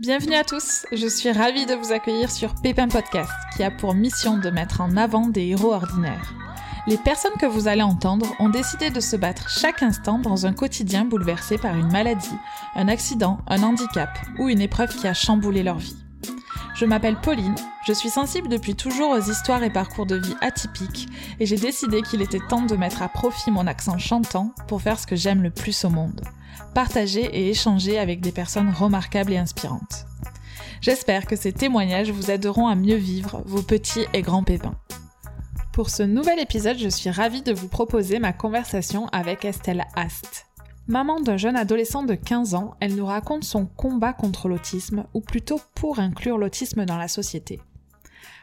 Bienvenue à tous, je suis ravie de vous accueillir sur Pépin Podcast, qui a pour mission de mettre en avant des héros ordinaires. Les personnes que vous allez entendre ont décidé de se battre chaque instant dans un quotidien bouleversé par une maladie, un accident, un handicap ou une épreuve qui a chamboulé leur vie. Je m'appelle Pauline, je suis sensible depuis toujours aux histoires et parcours de vie atypiques et j'ai décidé qu'il était temps de mettre à profit mon accent chantant pour faire ce que j'aime le plus au monde, partager et échanger avec des personnes remarquables et inspirantes. J'espère que ces témoignages vous aideront à mieux vivre vos petits et grands pépins. Pour ce nouvel épisode, je suis ravie de vous proposer ma conversation avec Estelle Ast. Maman d'un jeune adolescent de 15 ans, elle nous raconte son combat contre l'autisme, ou plutôt pour inclure l'autisme dans la société.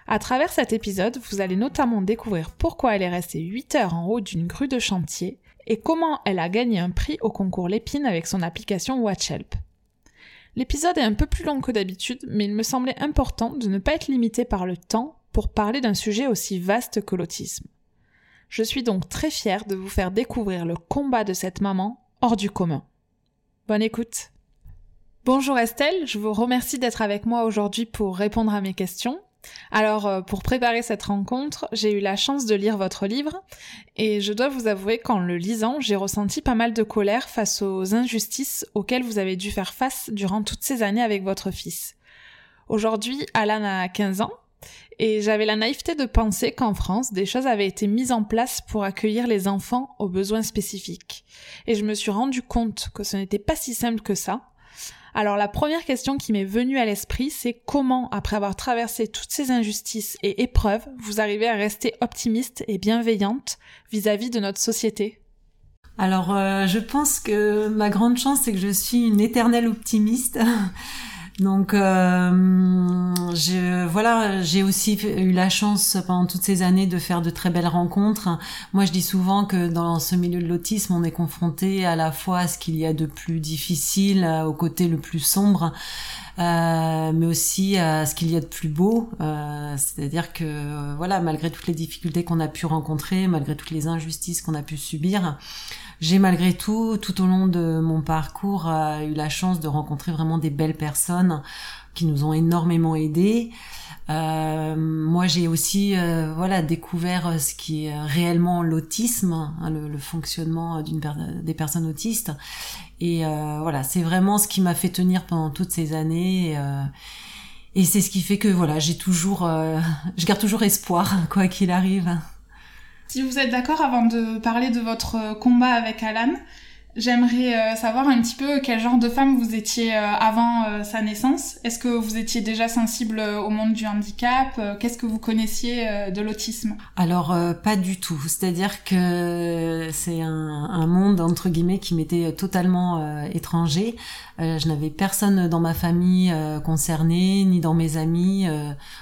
À travers cet épisode, vous allez notamment découvrir pourquoi elle est restée 8 heures en haut d'une grue de chantier et comment elle a gagné un prix au concours Lépine avec son application WatchHelp. L'épisode est un peu plus long que d'habitude, mais il me semblait important de ne pas être limité par le temps pour parler d'un sujet aussi vaste que l'autisme. Je suis donc très fière de vous faire découvrir le combat de cette maman hors du commun. Bonne écoute. Bonjour Estelle, je vous remercie d'être avec moi aujourd'hui pour répondre à mes questions. Alors, euh, pour préparer cette rencontre, j'ai eu la chance de lire votre livre et je dois vous avouer qu'en le lisant, j'ai ressenti pas mal de colère face aux injustices auxquelles vous avez dû faire face durant toutes ces années avec votre fils. Aujourd'hui, Alan a 15 ans et j'avais la naïveté de penser qu'en France, des choses avaient été mises en place pour accueillir les enfants aux besoins spécifiques. Et je me suis rendu compte que ce n'était pas si simple que ça. Alors la première question qui m'est venue à l'esprit, c'est comment, après avoir traversé toutes ces injustices et épreuves, vous arrivez à rester optimiste et bienveillante vis-à-vis de notre société? Alors euh, je pense que ma grande chance, c'est que je suis une éternelle optimiste. Donc euh, je, voilà, j'ai aussi eu la chance pendant toutes ces années de faire de très belles rencontres. Moi, je dis souvent que dans ce milieu de l'autisme, on est confronté à la fois à ce qu'il y a de plus difficile, au côté le plus sombre, euh, mais aussi à ce qu'il y a de plus beau. Euh, C'est-à-dire que voilà, malgré toutes les difficultés qu'on a pu rencontrer, malgré toutes les injustices qu'on a pu subir, j'ai malgré tout, tout au long de mon parcours, euh, eu la chance de rencontrer vraiment des belles personnes qui nous ont énormément aidés. Euh, moi, j'ai aussi, euh, voilà, découvert ce qui est réellement l'autisme, hein, le, fonctionnement d'une des personnes autistes. Et euh, voilà, c'est vraiment ce qui m'a fait tenir pendant toutes ces années. et c'est ce qui fait que voilà, j'ai toujours, je garde toujours espoir, quoi qu'il arrive. Si vous êtes d'accord, avant de parler de votre combat avec Alan, j'aimerais euh, savoir un petit peu quel genre de femme vous étiez euh, avant euh, sa naissance. Est-ce que vous étiez déjà sensible au monde du handicap Qu'est-ce que vous connaissiez de l'autisme? Alors pas du tout. C'est-à-dire que c'est un, un, monde entre guillemets qui m'était totalement étranger. je n'avais personne dans ma famille concernée, ni dans mes amis.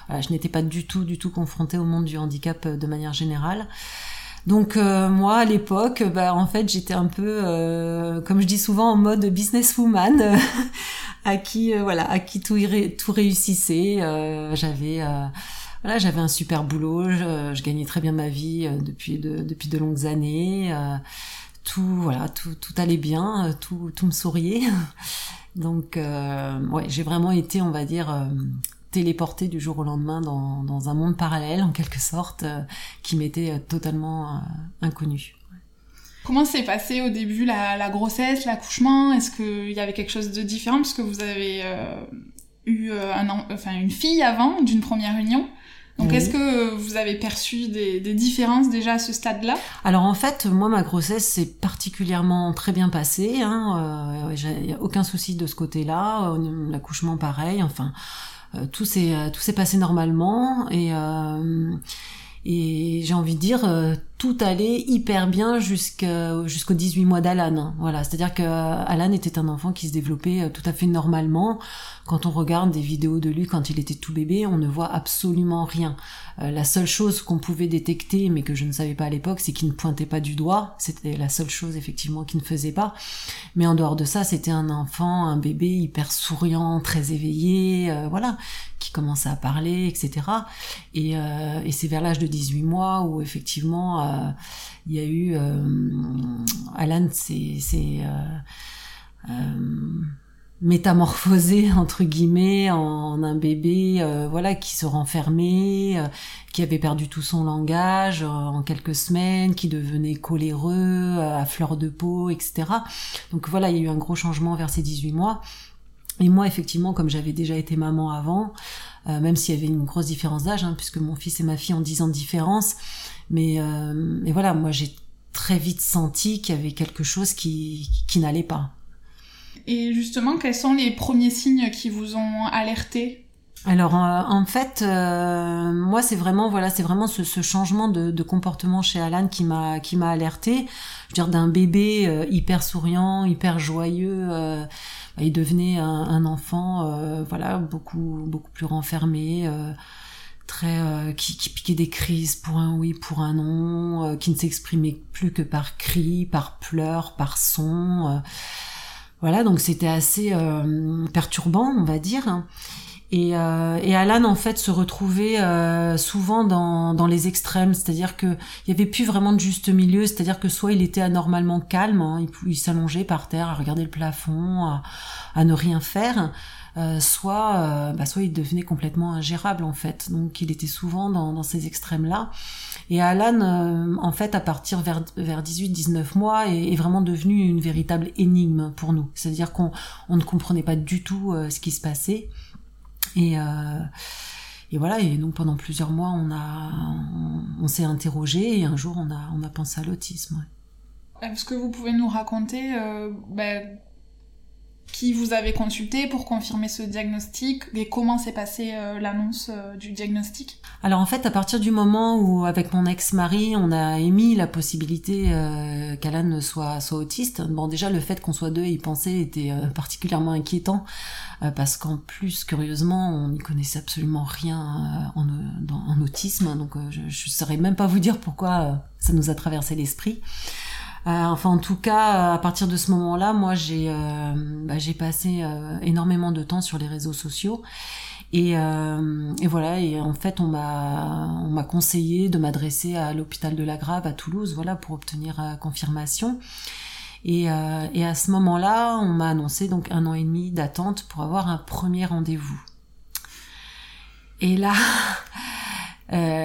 je n'étais pas du tout, du tout confrontée au monde du handicap de manière générale. Donc euh, moi à l'époque, bah, en fait j'étais un peu, euh, comme je dis souvent, en mode businesswoman, à qui euh, voilà, à qui tout, tout réussissait. j'avais voilà, j'avais un super boulot, je, je, gagnais très bien ma vie depuis de, depuis de longues années. tout voilà, tout, tout allait bien, tout, tout me souriait. Donc ouais, j'ai vraiment été, on va dire téléporté du jour au lendemain dans, dans un monde parallèle, en quelque sorte, euh, qui m'était euh, totalement euh, inconnu. Comment s'est passé au début la, la grossesse, l'accouchement? Est-ce qu'il y avait quelque chose de différent? Parce que vous avez eu un, enfin, une fille avant, d'une première union. Donc est-ce que vous avez perçu des, des, différences déjà à ce stade-là? Alors en fait, moi ma grossesse s'est particulièrement très bien passée. Hein, euh, aucun souci de ce côté-là. L'accouchement pareil. Enfin, tout s'est euh, tout s'est passé normalement et euh, et j'ai envie de dire tout allait hyper bien jusqu'à jusqu'aux 18 mois d'Alan. Voilà, c'est-à-dire que Alan était un enfant qui se développait tout à fait normalement. Quand on regarde des vidéos de lui quand il était tout bébé, on ne voit absolument rien. Euh, la seule chose qu'on pouvait détecter, mais que je ne savais pas à l'époque, c'est qu'il ne pointait pas du doigt. C'était la seule chose effectivement qu'il ne faisait pas. Mais en dehors de ça, c'était un enfant, un bébé hyper souriant, très éveillé, euh, voilà, qui commençait à parler, etc. Et, euh, et c'est vers l'âge de 18 mois où effectivement il y a eu Alan, c'est métamorphosé entre guillemets en un bébé euh, voilà qui se renfermait euh, qui avait perdu tout son langage euh, en quelques semaines qui devenait coléreux à fleur de peau etc donc voilà il y a eu un gros changement vers ces 18 mois. Et moi effectivement comme j'avais déjà été maman avant même s'il y avait une grosse différence d'âge hein, puisque mon fils et ma fille ont 10 ans de différence mais, mais voilà moi j'ai très vite senti qu'il y avait quelque chose qui, qui n'allait pas et justement, quels sont les premiers signes qui vous ont alerté? Alors euh, en fait, euh, moi c'est vraiment voilà c'est vraiment ce, changement de, de, comportement chez Alan qui m'a qui m'a alerté. Je veux dire d'un bébé euh, hyper souriant, hyper joyeux, bah, il devenait un, un enfant voilà beaucoup beaucoup plus renfermé, très qui, qui, piquait des crises pour un oui pour un non, qui ne s'exprimait plus que par cris, par pleurs, par sons. Voilà, donc c'était assez euh, perturbant, on va dire. Et, euh, et, Alan en fait se retrouvait euh, souvent dans, dans les extrêmes, c'est-à-dire que il avait plus vraiment de juste milieu, c'est-à-dire que soit il était anormalement calme, hein, il, il s'allongeait par terre à regarder le plafond, à, à ne rien faire, euh, soit euh, bah, soit il devenait complètement ingérable en fait. Donc il était souvent dans, dans ces extrêmes là. Et Alan, euh, en fait, à partir vers, vers 18-19 mois, est, vraiment devenu une véritable énigme pour nous. C'est-à-dire qu'on on ne comprenait pas du tout euh, ce qui se passait. Et, euh, et voilà, et donc pendant plusieurs mois, on, on, s'est interrogé et un jour, on a, on a pensé à l'autisme. Est-ce que vous pouvez nous raconter ben, qui vous avez consulté pour confirmer ce diagnostic et comment s'est passée euh, l'annonce euh, du diagnostic? Alors en fait, à partir du moment où avec mon ex-mari, on a émis la possibilité euh, qu'Alan soit, autiste, bon déjà le fait qu'on soit deux et y penser était particulièrement inquiétant parce qu'en plus, curieusement, on n'y connaissait absolument rien en, en, autisme, donc je ne saurais même pas vous dire pourquoi ça nous a traversé l'esprit. Euh, enfin, en tout cas, à partir de ce moment-là, moi, j'ai euh, bah, j'ai passé euh, énormément de temps sur les réseaux sociaux. Et, et, voilà, et en fait, on m'a on m'a conseillé de m'adresser à l'hôpital de la Grave à Toulouse, voilà, pour obtenir confirmation. Et, et à ce moment-là, on m'a annoncé donc un an et demi d'attente pour avoir un premier rendez-vous. Et là,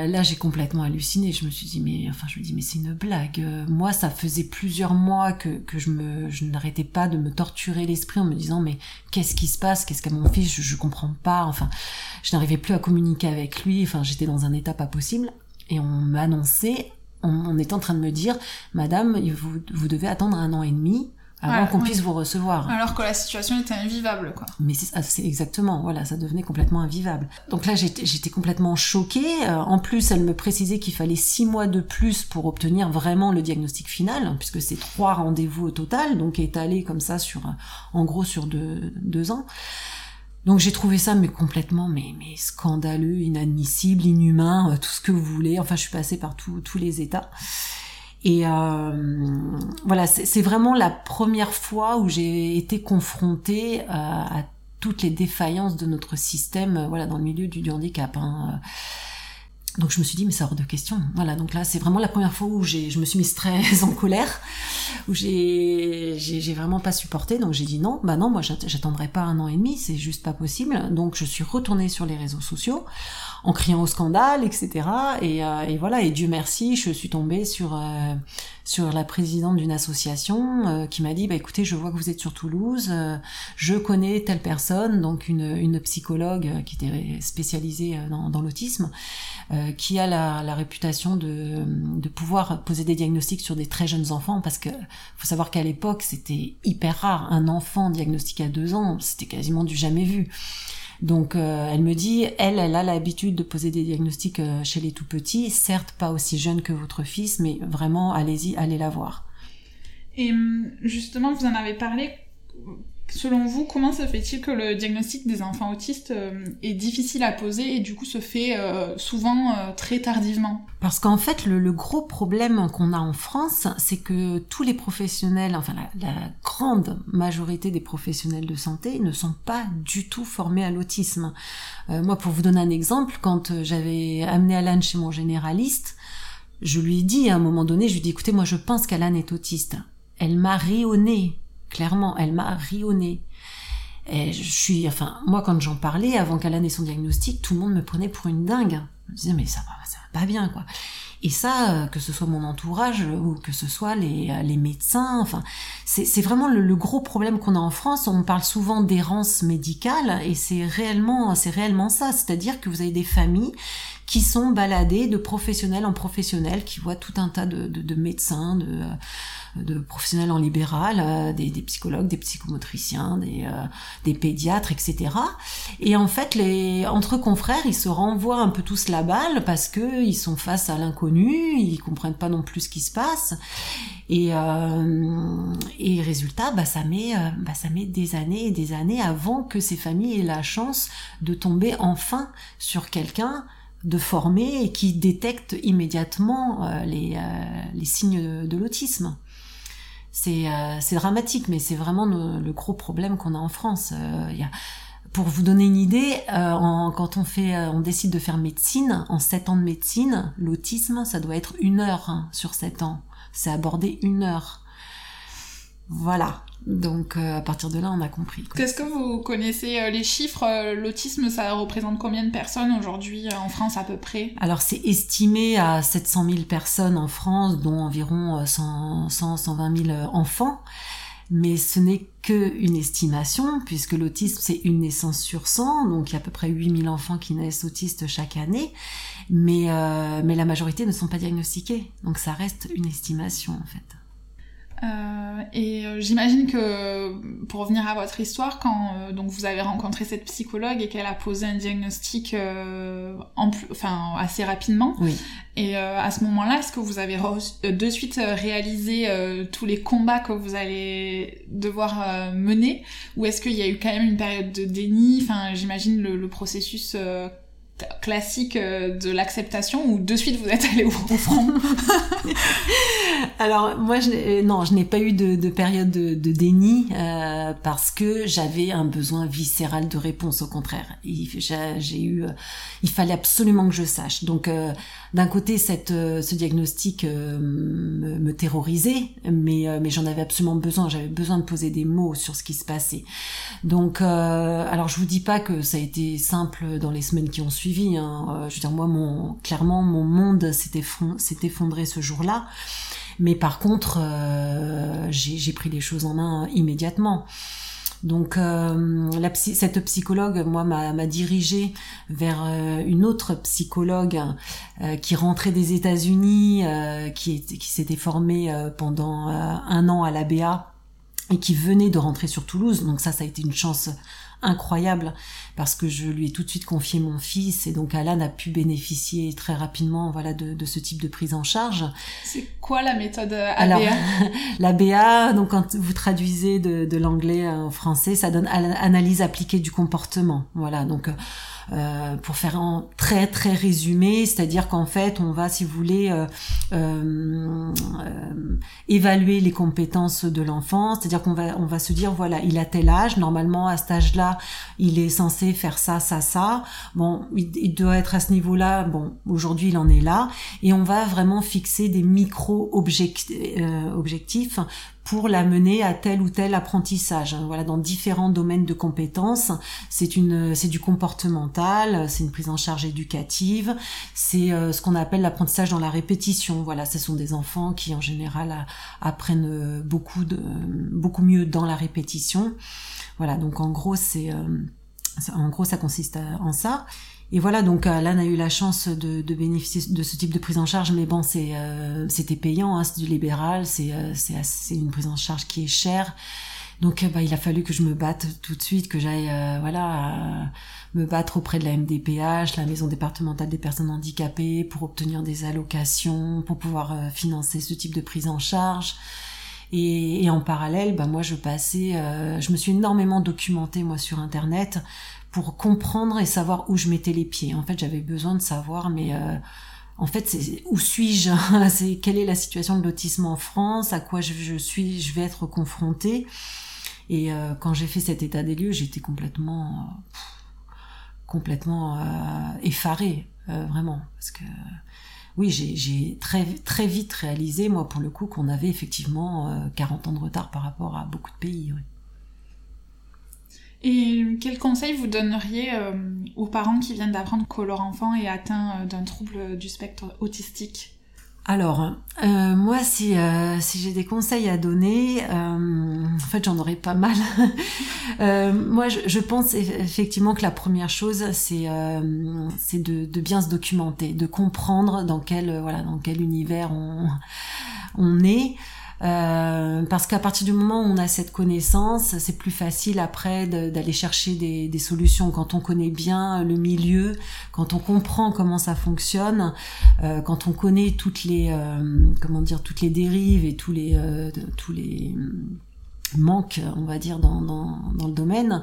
euh, là, j'ai complètement halluciné. Je me suis dit, mais enfin, je me dis, mais c'est une blague. Euh, moi, ça faisait plusieurs mois que, que je me, je n'arrêtais pas de me torturer l'esprit en me disant, mais qu'est-ce qui se passe? Qu'est-ce qu'a mon fils? Je, je comprends pas. Enfin, je n'arrivais plus à communiquer avec lui. Enfin, j'étais dans un état pas possible. Et on m'a annoncé, on, on était en train de me dire, Madame, vous, vous devez attendre un an et demi avant qu'on puisse vous recevoir. Alors que la situation était invivable, quoi. Mais c'est exactement, voilà, ça devenait complètement invivable. Donc là, j'étais complètement choquée. Euh, en plus, elle me précisait qu'il fallait six mois de plus pour obtenir vraiment le diagnostic final, puisque c'est trois rendez-vous au total, donc étalé comme ça sur, en gros, sur deux, deux ans. Donc j'ai trouvé ça mais complètement mais, mais scandaleux, inadmissible, inhumain, euh, tout ce que vous voulez. Enfin, je suis passée par tous les états. Et euh, voilà, c'est vraiment la première fois où j'ai été confrontée à, à, toutes les défaillances de notre système, euh, voilà, dans le milieu du, handicap. Hein. Donc je me suis dit mais c'est hors de question. Voilà donc là c'est vraiment la première fois où je me suis mise très en colère, où j'ai vraiment pas supporté. Donc j'ai dit non bah non moi j'attendrai pas un an et demi c'est juste pas possible. Donc je suis retournée sur les réseaux sociaux en criant au scandale, etc. Et, euh, et, voilà, et Dieu merci, je suis tombée sur euh, sur la présidente d'une association euh, qui m'a dit, bah écoutez, je vois que vous êtes sur Toulouse, je connais telle personne, donc une, une psychologue qui était spécialisée dans, dans l'autisme, qui a la, la réputation de, de pouvoir poser des diagnostics sur des très jeunes enfants, parce que faut savoir qu'à l'époque c'était hyper rare, un enfant diagnostiqué à deux ans, c'était quasiment du jamais vu. Donc euh, elle me dit, elle, elle a l'habitude de poser des diagnostics euh, chez les tout petits, certes pas aussi jeune que votre fils, mais vraiment allez-y, allez la voir. Et hum, justement, vous en avez parlé Selon vous, comment se fait-il que le diagnostic des enfants autistes euh, est difficile à poser et du coup se fait euh, souvent euh, très tardivement? Parce qu'en fait, le, gros problème qu'on a en France, c'est que tous les professionnels, enfin la, grande majorité des professionnels de santé ne sont pas du tout formés à l'autisme. moi, pour vous donner un exemple, quand j'avais amené Alan chez mon généraliste, je lui ai dit à un moment donné, je lui ai dit, écoutez, moi je pense qu'Alan est autiste. Elle m'a rayonné Clairement, elle m'a rionné. Je suis, enfin, moi, quand j'en parlais, avant qu'elle ait son diagnostic, tout le monde me prenait pour une dingue. Je me disais, mais ça va, va pas bien, quoi. Et ça, euh, que ce soit mon entourage ou que ce soit les, euh, médecins, enfin, c'est vraiment le, gros problème qu'on a en France. On parle souvent d'errance médicale et c'est réellement, ça. C'est-à-dire que vous avez des familles qui sont baladées de professionnels en professionnels, qui voient tout un tas de, de, de médecins, de, euh, de professionnels en libéral, euh, des, psychologues, des psychomotriciens, des, euh, des pédiatres, etc. Et en fait, les, entre confrères, ils se renvoient un peu tous la balle parce que ils sont face à l'inconnu, ils comprennent pas non plus ce qui se passe. Et, euh, et résultat, bah, ça met, bah, ça met des années et des années avant que ces familles aient la chance de tomber enfin sur quelqu'un de former et qui détecte immédiatement les, les signes de l'autisme c'est euh, dramatique, mais c'est vraiment le, gros problème qu'on a en France. Euh, pour vous donner une idée, euh, quand on fait, on décide de faire médecine, en 7 ans de médecine, l'autisme, ça doit être une heure hein, sur 7 ans. C'est aborder une heure. Voilà. Donc euh, à partir de là, on a compris. Est-ce que vous connaissez euh, les chiffres euh, L'autisme, ça représente combien de personnes aujourd'hui en France à peu près? Alors c'est estimé à 700 000 personnes en France, dont environ 100, 100 120 000 enfants. Mais ce n'est qu'une estimation, puisque l'autisme, c'est une naissance sur 100, donc il y a à peu près 8000 enfants qui naissent autistes chaque année, mais, mais la majorité ne sont pas diagnostiqués, donc ça reste une estimation en fait. Euh, et euh, j'imagine que pour revenir à votre histoire, quand euh, donc vous avez rencontré cette psychologue et qu'elle a posé un diagnostic en enfin assez rapidement, oui. et à ce moment-là, est-ce que vous avez de suite réalisé tous les combats que vous allez devoir mener, ou est-ce qu'il y a eu quand même une période de déni? Enfin, j'imagine le, le processus classique euh, de l'acceptation ou de suite vous êtes allé au, front Alors moi je euh, non je n'ai pas eu de, de période de, déni euh, parce que j'avais un besoin viscéral de réponse au contraire. J'ai eu il fallait absolument que je sache. Donc d'un côté cette ce diagnostic me, me, terrorisait mais mais j'en avais absolument besoin j'avais besoin de poser des mots sur ce qui se passait donc alors je vous dis pas que ça a été simple dans les semaines qui ont suivi Hein. Euh, je veux dire, moi, mon, clairement, mon monde s'est effondré ce jour-là. Mais par contre, euh, j'ai pris les choses en main immédiatement. Donc euh, cette psychologue, moi, m'a dirigée vers une autre psychologue qui rentrait des États-Unis, qui, qui s'était formée pendant un an à l'ABA et qui venait de rentrer sur Toulouse. Donc ça, ça a été une chance incroyable parce que je lui ai tout de suite confié mon fils et donc Alan a pu bénéficier très rapidement voilà de, de ce type de prise en charge. C'est quoi la méthode ABA Alors l'ABA donc quand vous traduisez de, de l'anglais en français ça donne analyse appliquée du comportement. Voilà donc euh, pour faire en très très résumé, c'est-à-dire qu'en fait on va, si vous voulez, euh, euh, évaluer les compétences de l'enfant, c'est-à-dire qu'on va on va se dire voilà il a tel âge, normalement à cet âge-là il est censé faire ça ça ça, bon il, doit être à ce niveau-là, bon aujourd'hui il en est là, et on va vraiment fixer des micro objectifs pour l'amener à tel ou tel apprentissage. Voilà, dans différents domaines de compétences. C'est une, c'est du comportemental, c'est une prise en charge éducative, c'est euh, ce qu'on appelle l'apprentissage dans la répétition. Voilà, ce sont des enfants qui en général apprennent beaucoup de, beaucoup mieux dans la répétition. Voilà, donc en gros c'est, euh, en gros ça consiste en ça. Et voilà, donc Alan a eu la chance de, de, bénéficier de ce type de prise en charge, mais bon, c'est euh, c'était payant, hein, c'est du libéral, c'est euh, c'est une prise en charge qui est chère. Donc bah, il a fallu que je me batte tout de suite, que j'aille euh, voilà me battre auprès de la MDPH, la maison départementale des personnes handicapées, pour obtenir des allocations, pour pouvoir financer ce type de prise en charge. Et, et en parallèle, bah moi je passais, je me suis énormément documentée moi sur internet pour comprendre et savoir où je mettais les pieds. En fait, j'avais besoin de savoir, mais euh, en fait, c'est où suis-je? C'est quelle est la situation de l'autisme en France? À quoi je, suis Je vais être confrontée? Et euh, quand j'ai fait cet état des lieux, j'étais complètement, complètement euh, effarée, vraiment, parce que oui, j'ai très très vite réalisé, moi, pour le coup, qu'on avait effectivement 40 ans de retard par rapport à beaucoup de pays. Et quel conseil vous donneriez aux parents qui viennent d'apprendre que leur enfant est atteint d'un trouble du spectre autistique? Alors, euh, moi, si, euh, si j'ai des conseils à donner, euh, en fait, j'en aurais pas mal. moi, je, pense effectivement que la première chose, c'est de, bien se documenter, de comprendre dans quel voilà dans quel univers on est. Euh, parce qu'à partir du moment où on a cette connaissance, c'est plus facile après d'aller chercher des, solutions. Quand on connaît bien le milieu, quand on comprend comment ça fonctionne, euh, quand on connaît toutes les euh, comment dire toutes les dérives et tous les euh, tous les manques, on va dire, dans, dans, dans le domaine,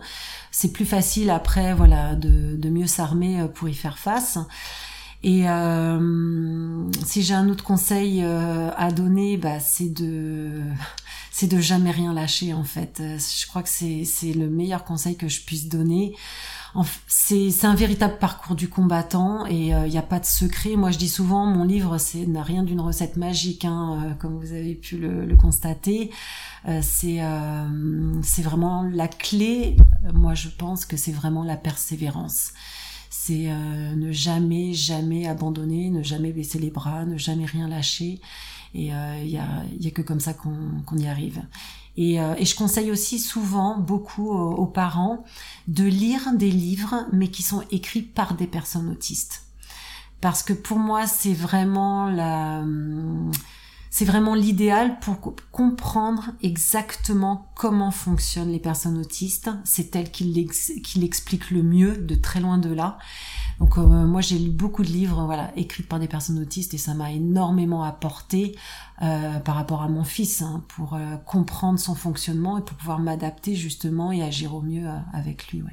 c'est plus facile après, voilà, de, de mieux s'armer pour y faire face. Et euh, si j'ai un autre conseil euh, à donner, bah, c'est de c'est de jamais rien lâcher en fait. Je crois que c'est c'est le meilleur conseil que je puisse donner. C'est c'est un véritable parcours du combattant et il euh, n'y a pas de secret. Moi je dis souvent mon livre c'est n'a rien d'une recette magique hein, euh, comme vous avez pu le, le constater. Euh, c'est c'est vraiment la clé. Moi je pense que c'est vraiment la persévérance c'est euh, ne jamais, jamais abandonner, ne jamais baisser les bras, ne jamais rien lâcher. Et il euh, y, a, y a que comme ça qu'on y arrive. Euh, et, je conseille aussi souvent beaucoup aux, parents de lire des livres, mais qui sont écrits par des personnes autistes. Parce que pour moi, c'est vraiment la c'est vraiment l'idéal pour comprendre exactement comment fonctionnent les personnes autistes. C'est elle qui l'explique le mieux, de très loin de là. Donc euh, moi j'ai lu beaucoup de livres voilà écrits par des personnes autistes et ça m'a énormément apporté euh, par rapport à mon fils hein, pour euh, comprendre son fonctionnement et pour pouvoir m'adapter justement et agir au mieux avec lui.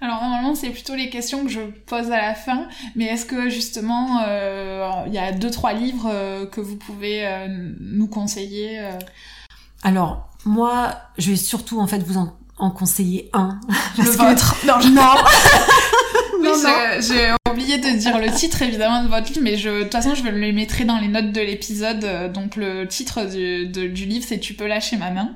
Alors normalement c'est plutôt les questions que je pose à la fin, mais est-ce que justement euh, il y a deux trois livres euh, que vous pouvez euh, nous conseiller Alors moi je vais surtout en fait vous en, conseiller un. Le vôtre. Non. non. j'ai oublié de dire le titre évidemment de votre livre, mais je, de toute façon je vais le mettre dans les notes de l'épisode. Donc le titre du, du livre c'est Tu peux lâcher ma main.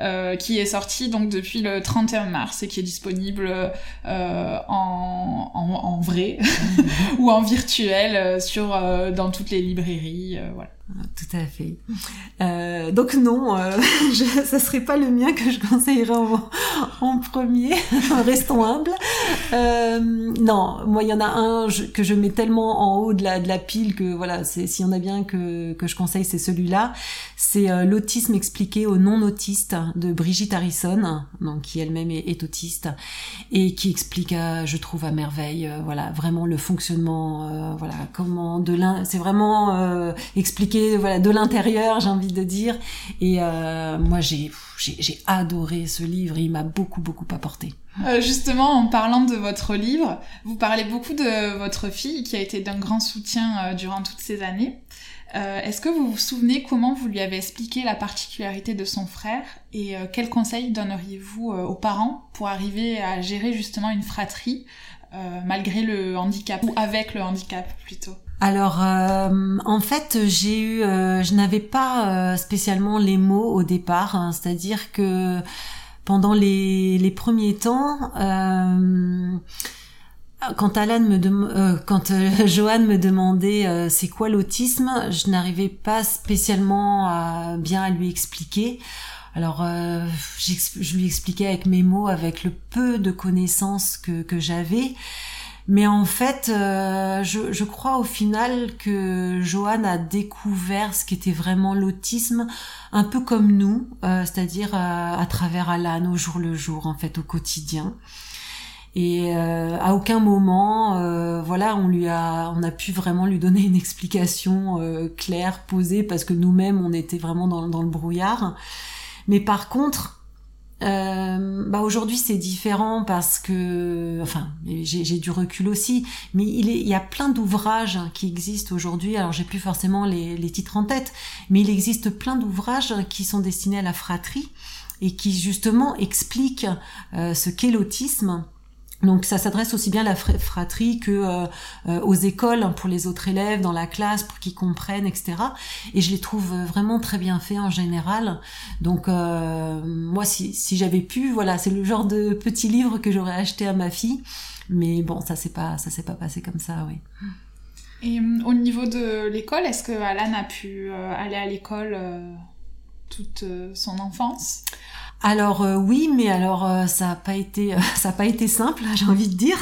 Euh, qui est sorti donc depuis le 31 mars et qui est disponible euh, en, en, en, vrai ou en virtuel euh, sur dans toutes les librairies. voilà. Tout à fait. Euh, donc non, euh, je, ça serait pas le mien que je conseillerais en, premier. Restons humbles. Euh, non, moi il y en a un que je mets tellement en haut de la, pile que voilà, s'il y en a bien que, que je conseille, c'est celui-là. C'est euh, l'autisme expliqué aux non-autistes de Brigitte Harrison, donc qui elle-même est, autiste et qui explique, je trouve à merveille, voilà, vraiment le fonctionnement, voilà, comment de l'un, c'est vraiment expliqué voilà de l'intérieur, j'ai envie de dire. Et euh, moi, j'ai adoré ce livre. il m'a beaucoup beaucoup apporté. Euh, justement, en parlant de votre livre, vous parlez beaucoup de votre fille qui a été d'un grand soutien euh, durant toutes ces années. Est-ce que vous vous souvenez comment vous lui avez expliqué la particularité de son frère et quels conseils donneriez-vous aux parents pour arriver à gérer justement une fratrie malgré le handicap ou avec le handicap plutôt? Alors, euh, en fait, j'ai eu, euh, je n'avais pas euh, spécialement les mots au départ, hein. c'est-à-dire que pendant les, les premiers temps, quand Alan me quand Joanne me demandait c'est quoi l'autisme, je n'arrivais pas spécialement à, bien à lui expliquer. Alors, je lui expliquais avec mes mots, avec le peu de connaissances que, que j'avais. Mais en fait, euh, je, crois au final que Johan a découvert ce qu'était vraiment l'autisme, un peu comme nous, euh, c'est-à-dire euh, à travers Alan au jour le jour, en fait, au quotidien. Et à aucun moment, voilà, on lui a, on a pu vraiment lui donner une explication claire, posée, parce que nous-mêmes, on était vraiment dans, dans le brouillard. Mais par contre, euh, bah aujourd'hui c'est différent parce que, enfin, j'ai du recul aussi, mais il, y a plein d'ouvrages qui existent aujourd'hui. Alors j'ai plus forcément les, les, titres en tête, mais il existe plein d'ouvrages qui sont destinés à la fratrie et qui justement expliquent euh, ce qu'est l'autisme Donc ça s'adresse aussi bien à la fratrie que euh, euh, aux écoles hein, pour les autres élèves dans la classe pour qu'ils comprennent, etc. Et je les trouve vraiment très bien faits en général. Donc euh, moi, si, si j'avais pu, voilà, c'est le genre de petit livre que j'aurais acheté à ma fille. Mais bon, ça s'est pas, ça s'est pas passé comme ça, oui. Et au niveau de l'école, est-ce que Alan a pu aller à l'école toute son enfance? Alors euh, oui, mais alors euh, ça n'a pas été ça a pas été simple, j'ai envie de dire.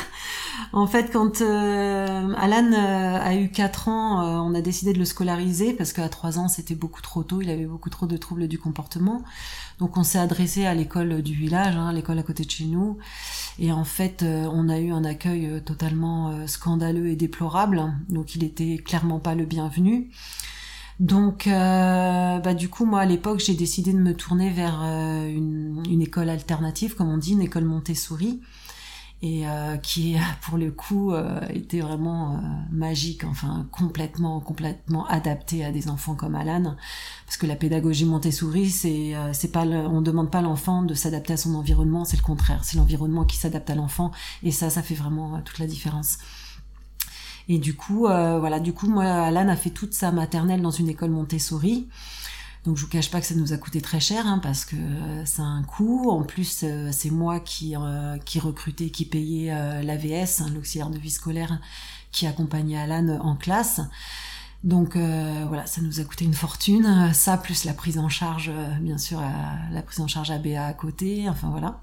En fait, quand euh, Alan a eu 4 ans, on a décidé de le scolariser parce qu'à 3 ans, c'était beaucoup trop tôt, il avait beaucoup trop de troubles du comportement. Donc on s'est adressé à l'école du village, hein, l'école à côté de chez nous. Et en fait, on a eu un accueil totalement scandaleux et déplorable. Donc il était clairement pas le bienvenu. Donc, euh, bah, du coup, moi, à l'époque, j'ai décidé de me tourner vers euh, une, école alternative, comme on dit, une école Montessori, et euh, qui, pour le coup, était vraiment magique, enfin, complètement, complètement adaptée à des enfants comme Alan, parce que la pédagogie Montessori, c'est, c'est pas, on demande pas à l'enfant de s'adapter à son environnement, c'est le contraire, c'est l'environnement qui s'adapte à l'enfant, et ça, ça fait vraiment toute la différence. Et du coup, euh, voilà, du coup, moi, Alan a fait toute sa maternelle dans une école Montessori. Donc je vous cache pas que ça nous a coûté très cher hein, parce que euh, ça a un coût. En plus, euh, c'est moi qui qui recrutais, qui payais l'AVS, hein, l'auxiliaire de vie scolaire, qui accompagnait Alan en classe. Donc voilà, ça nous a coûté une fortune. Ça plus la prise en charge, bien sûr, la prise en charge ABA à côté. Enfin voilà.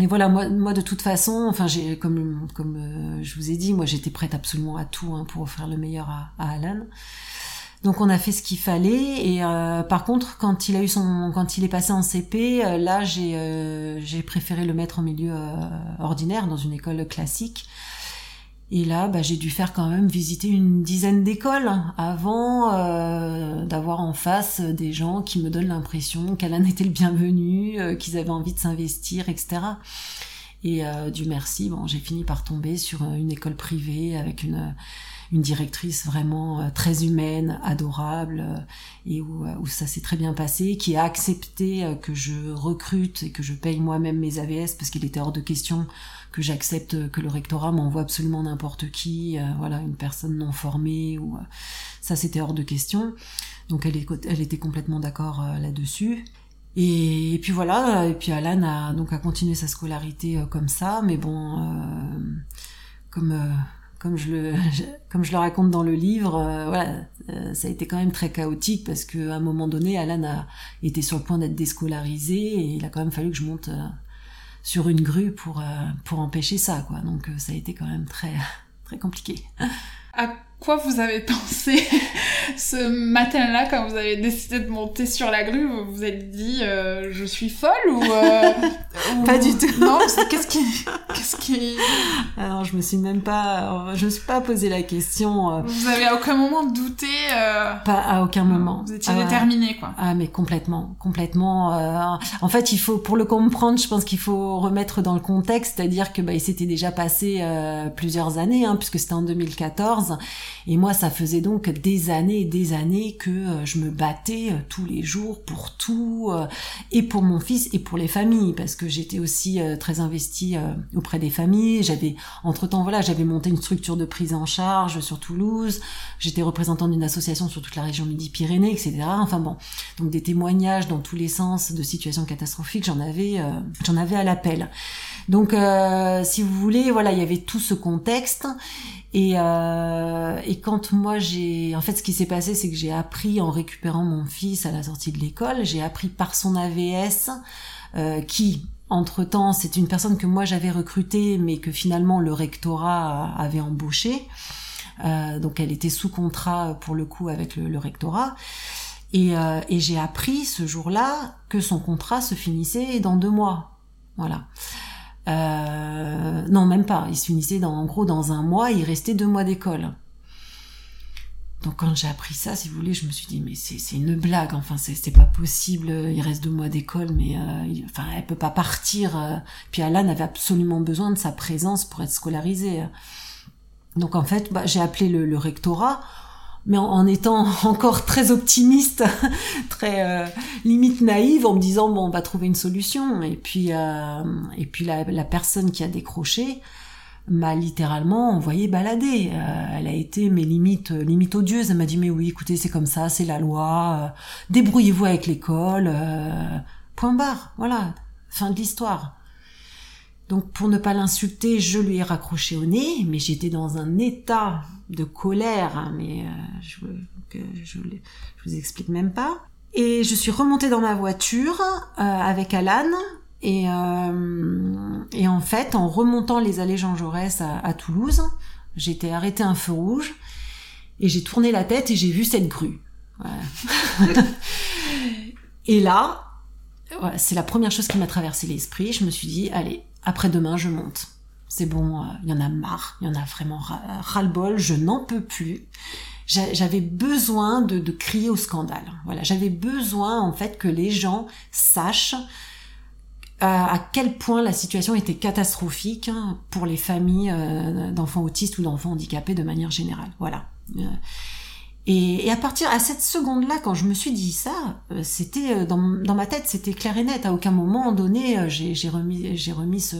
Et voilà, moi, moi de toute façon, enfin, j'ai comme comme euh, je vous ai dit, moi j'étais prête absolument à tout hein, pour offrir le meilleur à, à, Alan. Donc on a fait ce qu'il fallait. Et euh, par contre, quand il a eu son, quand il est passé en CP, euh, là j'ai j'ai préféré le mettre en milieu ordinaire dans une école classique et là, bah, j'ai dû faire quand même visiter une dizaine d'écoles avant euh, d'avoir en face des gens qui me donnent l'impression qu'Alain était le bienvenu, euh, qu'ils avaient envie de s'investir, etc. Et euh, du merci, bon, j'ai fini par tomber sur une école privée avec une directrice vraiment euh, très humaine, adorable, euh, et où, où ça s'est très bien passé, qui a accepté que je recrute et que je paye moi-même mes AVS parce qu'il était hors de question que j'accepte que le rectorat m'envoie absolument n'importe qui, euh, voilà, une personne non formée ou euh, ça c'était hors de question. Donc elle, était complètement d'accord euh, là-dessus. Et, puis voilà, et puis Alan a donc a continué sa scolarité comme ça, mais bon, comme comme je le comme je le raconte dans le livre, voilà, ça a été quand même très chaotique parce que à un moment donné, Alan a été sur le point d'être déscolarisé et il a quand même fallu que je monte sur une grue pour, euh, pour empêcher ça, quoi. Donc euh, ça a été quand même très, très compliqué. À quoi vous avez pensé ce matin-là quand vous avez décidé de monter sur la grue? Vous vous êtes dit euh, je suis folle ou, Pas du tout. Non, qu'est-ce qui qu'est-ce qui Alors je me suis même pas je me suis pas posé la question. Vous avez à aucun moment douté Pas à aucun moment. Vous étiez ah, déterminé quoi. Ah mais complètement, complètement en fait, il faut pour le comprendre, je pense qu'il faut remettre dans le contexte, c'est-à-dire que bah il s'était déjà passé plusieurs années hein, puisque c'était en 2014 et moi, ça faisait donc des années et des années que euh, je me battais euh, tous les jours pour tout, euh, et pour mon fils et pour les familles, parce que j'étais aussi très investie auprès des familles. J'avais, entre-temps, voilà, j'avais monté une structure de prise en charge sur Toulouse. J'étais représentante d'une association sur toute la région Midi-Pyrénées, etc. Enfin bon, donc des témoignages dans tous les sens de situations catastrophiques, j'en avais, j'en avais à l'appel. Donc, si vous voulez, voilà, il y avait tout ce contexte. Et, euh, et quand moi j'ai, en fait, ce qui s'est passé, c'est que j'ai appris en récupérant mon fils à la sortie de l'école, j'ai appris par son AVS euh, qui, entre temps, c'est une personne que moi j'avais recrutée, mais que finalement le rectorat avait embauchée. Euh, donc elle était sous contrat pour le coup avec le, rectorat. Et, euh, et j'ai appris ce jour-là que son contrat se finissait dans deux mois. Voilà. Euh, non, même pas. Il se finissait en gros dans un mois. Il restait deux mois d'école. Donc quand j'ai appris ça, si vous voulez, je me suis dit mais c'est une blague. Enfin c'est pas possible. Il reste deux mois d'école, mais euh, enfin elle peut pas partir. Euh. Puis Alan avait absolument besoin de sa présence pour être scolarisée. Donc en fait, bah, j'ai appelé le, le rectorat mais en, étant encore très optimiste, très limite naïve, en me disant bon, on va trouver une solution. Et puis, et puis la, personne qui a décroché m'a littéralement envoyé balader. elle a été mes limites, limite odieuse. Elle m'a dit mais oui, écoutez, c'est comme ça, c'est la loi. débrouillez-vous avec l'école. point barre. Voilà, fin de l'histoire. Donc pour ne pas l'insulter, je lui ai raccroché au nez, mais j'étais dans un état de colère, hein, mais euh, je, que je, vous explique même pas. Et je suis remontée dans ma voiture euh, avec Alan, et, euh, et, en fait, en remontant les allées Jean Jaurès à, Toulouse, j'étais arrêtée un feu rouge, et j'ai tourné la tête et j'ai vu cette grue. et là, c'est la première chose qui m'a traversé l'esprit. Je me suis dit, allez, après-demain, je monte. C'est bon, euh, il y en a marre, il y en a vraiment ras-le-bol, je n'en peux plus. J'avais besoin de, crier au scandale. Voilà, j'avais besoin en fait que les gens sachent à quel point la situation était catastrophique hein, pour les familles euh, d'enfants autistes ou d'enfants handicapés de manière générale. Voilà. Et, à partir à cette seconde-là, quand je me suis dit ça, euh, c'était euh, dans, dans, ma tête, c'était clair et net. À aucun moment donné, euh, j'ai remis, j'ai remis ce,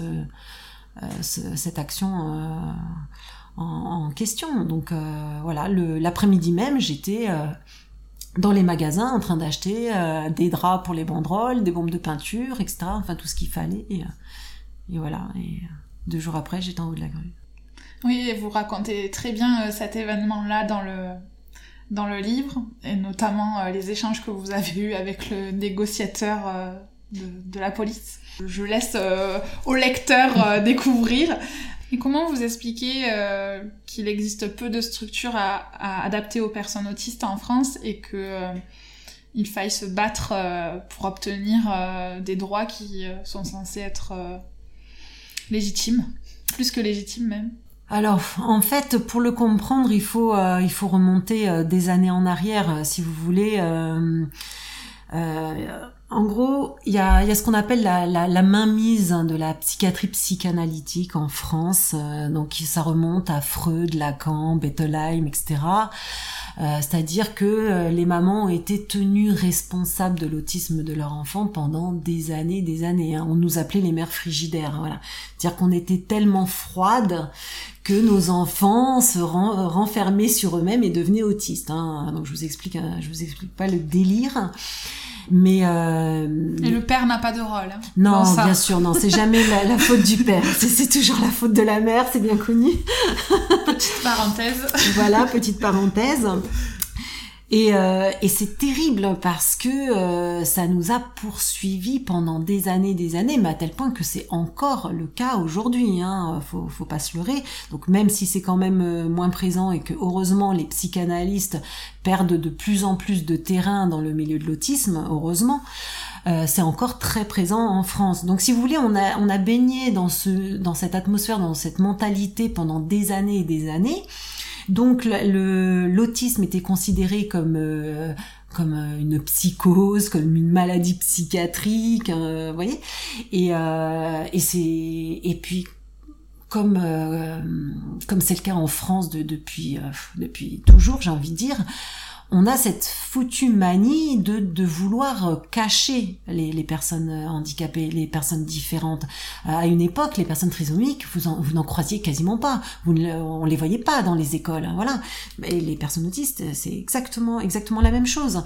cette action en, question. Donc voilà, l'après-midi même, j'étais dans les magasins en train d'acheter des draps pour les banderoles, des bombes de peinture, etc. Enfin tout ce qu'il fallait. Et, et, voilà. Et deux jours après, j'étais en haut de la grue. Oui, et vous racontez très bien cet événement-là dans le dans le livre, et notamment euh, les échanges que vous avez eus avec le négociateur euh, de, la police. Je laisse euh, au lecteur découvrir. Et comment vous expliquez qu'il existe peu de structures à, adapter aux personnes autistes en France et que il faille se battre pour obtenir des droits qui sont censés être légitimes, plus que légitimes même? Alors, en fait, pour le comprendre, il faut, euh, il faut remonter euh, des années en arrière, euh, si vous voulez. En gros, il y a, y a, ce qu'on appelle la, la, la, mainmise hein, de la psychiatrie psychanalytique en France. donc, ça remonte à Freud, Lacan, Bettelheim, etc. Euh, c'est-à-dire que euh, les mamans ont été tenues responsables de l'autisme de leur enfant pendant des années, des années. Hein. On nous appelait les mères frigidaires. Voilà, c'est-à-dire qu'on était tellement froides que nos enfants se renfermaient sur eux-mêmes et devenaient autistes. Hein. Donc je vous explique, hein, je vous explique pas le délire. Mais euh... et le père n'a pas de rôle. Hein, non, bien sûr, non, c'est jamais la, faute du père. C'est toujours la faute de la mère, c'est bien connu. Petite parenthèse. voilà, petite parenthèse. Et, euh, et c'est terrible parce que euh, ça nous a poursuivis pendant des années, des années, mais à tel point que c'est encore le cas aujourd'hui. Hein, faut, faut pas se leurrer. Donc même si c'est quand même euh, moins présent et que heureusement les psychanalystes perdent de plus en plus de terrain dans le milieu de l'autisme, heureusement. Euh, c'est encore très présent en France. Donc si vous voulez, on a, on a baigné dans, ce, dans cette atmosphère, dans cette mentalité pendant des années et des années. Donc l'autisme était considéré comme euh, comme euh, une psychose, comme une maladie psychiatrique, euh, vous voyez. Et, et c'est et puis comme comme c'est le cas en France de, depuis depuis toujours, j'ai envie de dire on a cette foutue manie de, de vouloir euh, cacher les, les, personnes euh, handicapées, les personnes différentes. Euh, à une époque, les personnes trisomiques, vous, vous n'en croisiez quasiment pas. Vous ne, on les voyait pas dans les écoles. Hein, voilà. Et les personnes autistes, c'est exactement, exactement la même chose.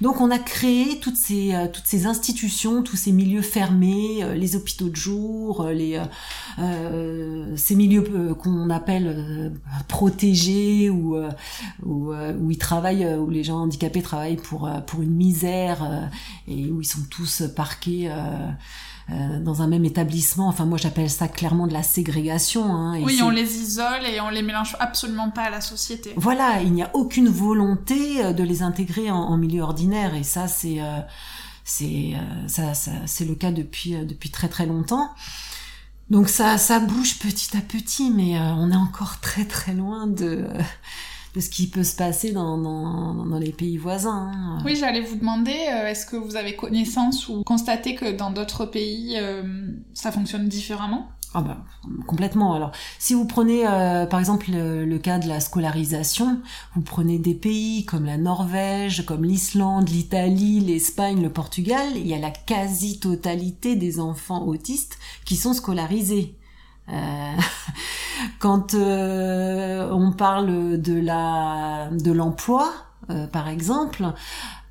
Donc, on a créé toutes ces, toutes ces institutions, tous ces milieux fermés, les hôpitaux de jour, les, ces milieux qu'on appelle protégés ou où ils travaillent où les gens handicapés travaillent pour, euh, pour une misère euh, et où ils sont tous parqués euh, dans un même établissement. Enfin, moi, j'appelle ça clairement de la ségrégation. Hein, oui, on les isole et on les mélange absolument pas à la société. Voilà, il n'y a aucune volonté de les intégrer en, milieu ordinaire. Et ça, c'est c'est ça, ça c'est le cas depuis depuis très très longtemps. Donc ça ça bouge petit à petit, mais on est encore très très loin de de ce qui peut se passer dans, dans, dans les pays voisins. Hein. Oui, j'allais vous demander, euh, est-ce que vous avez connaissance ou constaté que dans d'autres pays, euh, ça fonctionne différemment? Ah bah, complètement. Alors, si vous prenez euh, par exemple le, cas de la scolarisation, vous prenez des pays comme la Norvège, comme l'Islande, l'Italie, l'Espagne, le Portugal, il y a la quasi-totalité des enfants autistes qui sont scolarisés. Euh, quand euh, on parle de la de l'emploi, par exemple,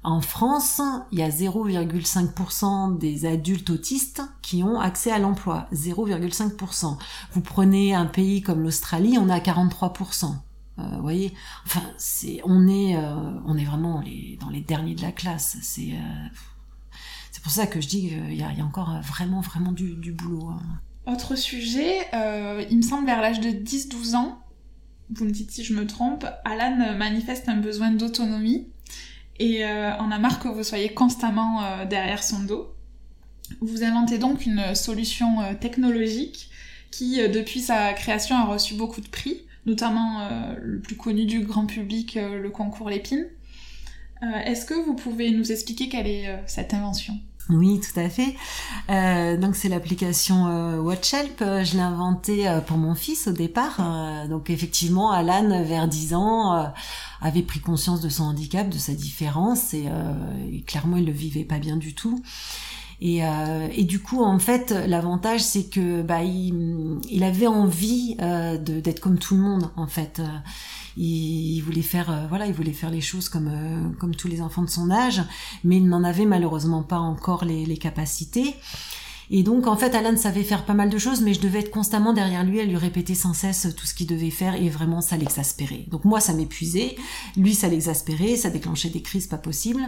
en France, il y a 0,5% des adultes autistes qui ont accès à l'emploi. 0,5%. Vous prenez un pays comme l'Australie, on est à 43%. Euh, vous voyez, enfin, c'est, on est, euh, on est vraiment dans les derniers de la classe. C'est, euh, c'est pour ça que je dis qu'il y, a, encore vraiment, vraiment du, du boulot. Hein. Autre sujet, il me semble vers l'âge de 10-12 ans, vous me dites si je me trompe, Alan manifeste un besoin d'autonomie et euh, on a marre que vous soyez constamment euh, derrière son dos. Vous inventez donc une solution euh, technologique qui, depuis sa création, a reçu beaucoup de prix, notamment le plus connu du grand public, le concours Lépine. Est-ce que vous pouvez nous expliquer quelle est cette invention? Oui, tout à fait. Euh, donc c'est l'application euh, WatchHelp. Je l'ai inventée pour mon fils au départ. donc effectivement, Alan, vers 10 ans, avait pris conscience de son handicap, de sa différence, et, euh, clairement il le vivait pas bien du tout. Et, euh, du coup, en fait, l'avantage, c'est que bah, il, avait envie euh, d'être comme tout le monde, en fait. Il, voulait faire, euh, voilà, il voulait faire les choses comme euh, comme tous les enfants de son âge, mais il n'en avait malheureusement pas encore les, capacités. Et donc, en fait, Alan savait faire pas mal de choses, mais je devais être constamment derrière lui à lui répéter sans cesse tout ce qu'il devait faire, et vraiment, ça l'exaspérait. Donc moi, ça m'épuisait, lui, ça l'exaspérait, ça déclenchait des crises pas possibles.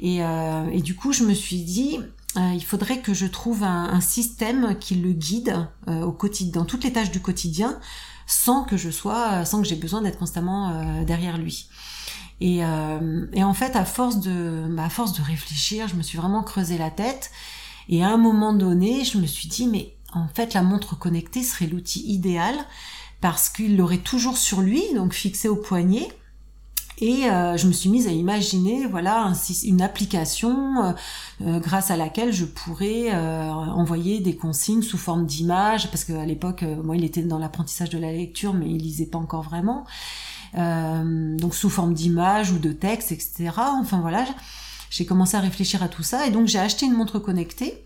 Et, euh, du coup, je me suis dit, il faudrait que je trouve un, système qui le guide au quotidien, dans toutes les tâches du quotidien, sans que je sois, sans que j'ai besoin d'être constamment euh, derrière lui. Et, et, en fait, à force de, bah, à force de réfléchir, je me suis vraiment creusé la tête. Et à un moment donné, je me suis dit, mais en fait, la montre connectée serait l'outil idéal parce qu'il l'aurait toujours sur lui, donc fixé au poignet. Et euh, je me suis mise à imaginer, voilà, une application euh, euh, grâce à laquelle je pourrais envoyer des consignes sous forme d'images, parce qu'à l'époque, moi, il était dans l'apprentissage de la lecture, mais il lisait pas encore vraiment. donc sous forme d'images ou de texte, etc. Enfin voilà, j'ai commencé à réfléchir à tout ça et donc j'ai acheté une montre connectée